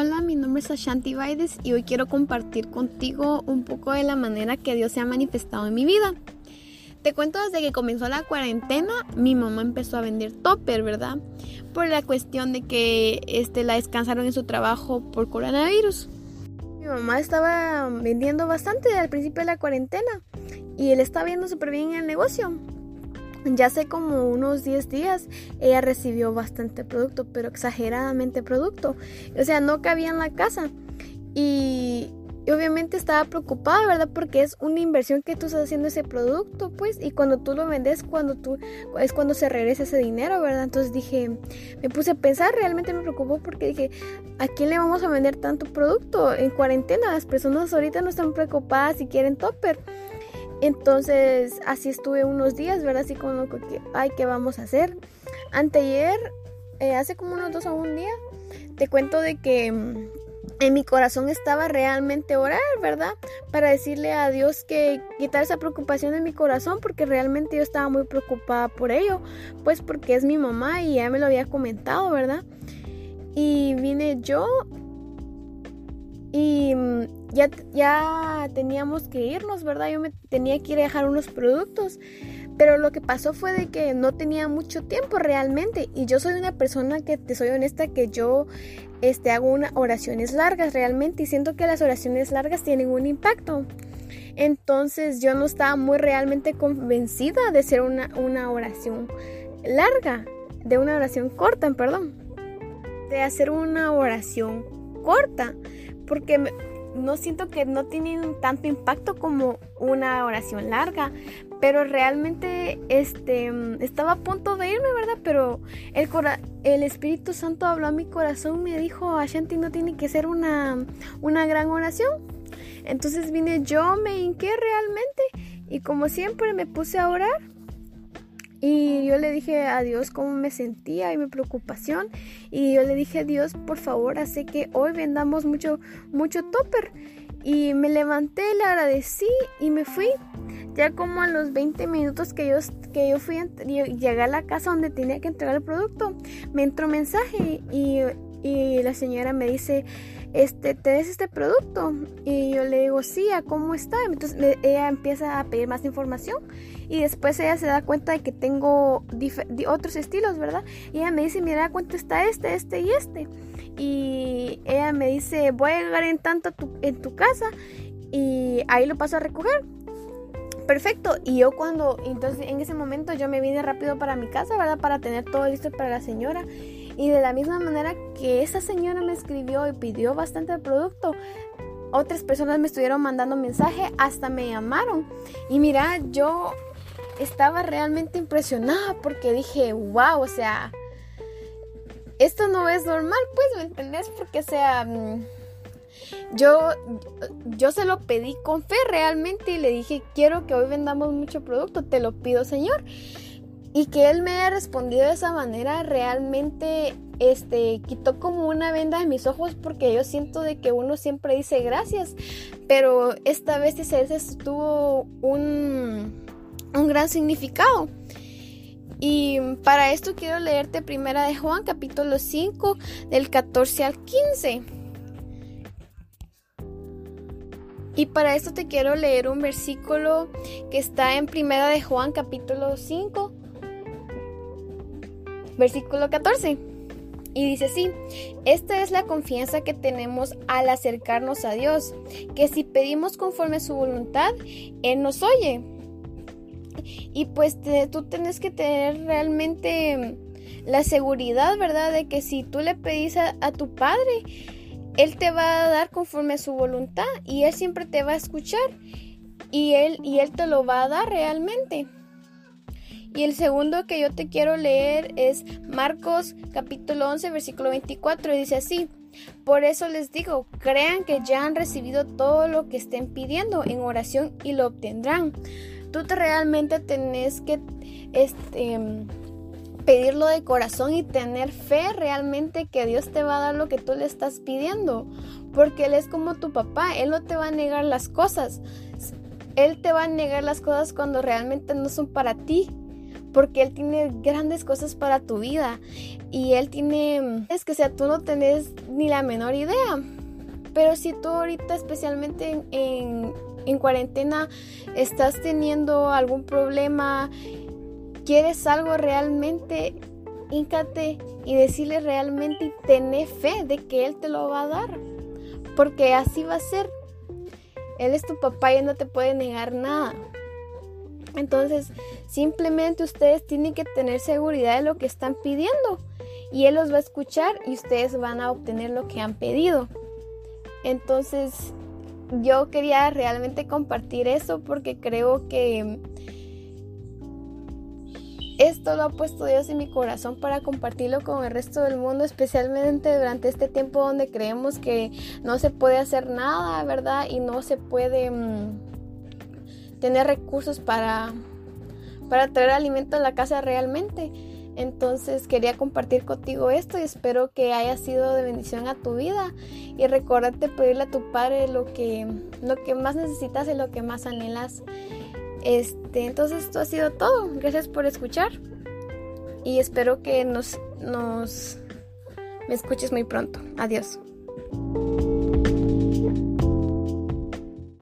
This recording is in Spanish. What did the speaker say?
Hola, mi nombre es Ashanti Baides y hoy quiero compartir contigo un poco de la manera que Dios se ha manifestado en mi vida. Te cuento desde que comenzó la cuarentena, mi mamá empezó a vender topper, ¿verdad? Por la cuestión de que este, la descansaron en su trabajo por coronavirus. Mi mamá estaba vendiendo bastante al principio de la cuarentena y él estaba viendo súper bien el negocio. Ya hace como unos 10 días ella recibió bastante producto, pero exageradamente producto. O sea, no cabía en la casa. Y, obviamente estaba preocupada, ¿verdad? Porque es una inversión que tú estás haciendo ese producto, pues. Y cuando tú lo vendes, cuando tú, es cuando se regresa ese dinero, ¿verdad? Entonces dije, me puse a pensar, realmente me preocupó porque dije, ¿a quién le vamos a vender tanto producto en cuarentena? Las personas ahorita no están preocupadas si quieren topper. Entonces así estuve unos días, ¿verdad? Así como que, ay, ¿qué vamos a hacer? Anteayer, eh, hace como unos dos o un día, te cuento de que mm, en mi corazón estaba realmente orar, ¿verdad? Para decirle a Dios que quitar esa preocupación de mi corazón porque realmente yo estaba muy preocupada por ello, pues porque es mi mamá y ya me lo había comentado, ¿verdad? Y vine yo y mm, ya, ya teníamos que irnos, ¿verdad? Yo me tenía que ir a dejar unos productos. Pero lo que pasó fue de que no tenía mucho tiempo realmente. Y yo soy una persona que te soy honesta que yo este, hago unas oraciones largas realmente. Y siento que las oraciones largas tienen un impacto. Entonces yo no estaba muy realmente convencida de hacer una, una oración larga. De una oración corta, perdón. De hacer una oración corta. Porque no siento que no tienen tanto impacto como una oración larga, pero realmente este estaba a punto de irme, ¿verdad? Pero el el Espíritu Santo habló a mi corazón me dijo, Ashanti no tiene que ser una, una gran oración. Entonces vine yo, me hinqué realmente y como siempre me puse a orar y yo le dije a Dios cómo me sentía y mi preocupación. Y yo le dije a Dios, por favor, hace que hoy vendamos mucho, mucho topper. Y me levanté, le agradecí y me fui. Ya como a los 20 minutos que yo, que yo fui, llegué a la casa donde tenía que entregar el producto, me entró un mensaje y, y la señora me dice, este, ¿te des este producto? Y yo le digo, sí, ¿a cómo está? Entonces ella empieza a pedir más información y después ella se da cuenta de que tengo otros estilos, ¿verdad? Y ella me dice, mira, ¿cuánto está este, este y este? Y ella me dice, voy a llegar en tanto en tu casa y ahí lo paso a recoger perfecto. Y yo cuando, entonces en ese momento yo me vine rápido para mi casa, ¿verdad? Para tener todo listo para la señora. Y de la misma manera que esa señora me escribió y pidió bastante producto, otras personas me estuvieron mandando mensaje, hasta me llamaron. Y mira, yo estaba realmente impresionada porque dije, wow, o sea, esto no es normal, pues, ¿me entendés? Porque, o sea... Mm, yo, yo se lo pedí con fe realmente y le dije, quiero que hoy vendamos mucho producto, te lo pido Señor. Y que Él me haya respondido de esa manera realmente este, quitó como una venda de mis ojos porque yo siento de que uno siempre dice gracias, pero esta vez ese tuvo un, un gran significado. Y para esto quiero leerte primera de Juan capítulo 5 del 14 al 15. Y para esto te quiero leer un versículo que está en Primera de Juan capítulo 5, versículo 14. Y dice así, esta es la confianza que tenemos al acercarnos a Dios, que si pedimos conforme a su voluntad, Él nos oye. Y pues tú tienes que tener realmente la seguridad, ¿verdad? De que si tú le pedís a tu Padre, él te va a dar conforme a su voluntad y Él siempre te va a escuchar y Él, y él te lo va a dar realmente. Y el segundo que yo te quiero leer es Marcos capítulo 11 versículo 24 y dice así. Por eso les digo, crean que ya han recibido todo lo que estén pidiendo en oración y lo obtendrán. Tú te realmente tenés que este, pedirlo de corazón y tener fe realmente que Dios te va a dar lo que tú le estás pidiendo. Porque Él es como tu papá, Él no te va a negar las cosas. Él te va a negar las cosas cuando realmente no son para ti. Porque Él tiene grandes cosas para tu vida y Él tiene, es que sea, tú no tenés ni la menor idea, pero si tú ahorita especialmente en, en, cuarentena estás teniendo algún problema, quieres algo realmente, híncate y decirle realmente y tené fe de que Él te lo va a dar, porque así va a ser. Él es tu papá y no te puede negar nada. Entonces, simplemente ustedes tienen que tener seguridad de lo que están pidiendo y Él los va a escuchar y ustedes van a obtener lo que han pedido. Entonces, yo quería realmente compartir eso porque creo que esto lo ha puesto Dios en mi corazón para compartirlo con el resto del mundo, especialmente durante este tiempo donde creemos que no se puede hacer nada, ¿verdad? Y no se puede... Mm, tener recursos para, para traer alimento a la casa realmente. Entonces quería compartir contigo esto y espero que haya sido de bendición a tu vida. Y recordarte pedirle a tu padre lo que, lo que más necesitas y lo que más anhelas. Este, entonces esto ha sido todo. Gracias por escuchar. Y espero que nos, nos me escuches muy pronto. Adiós.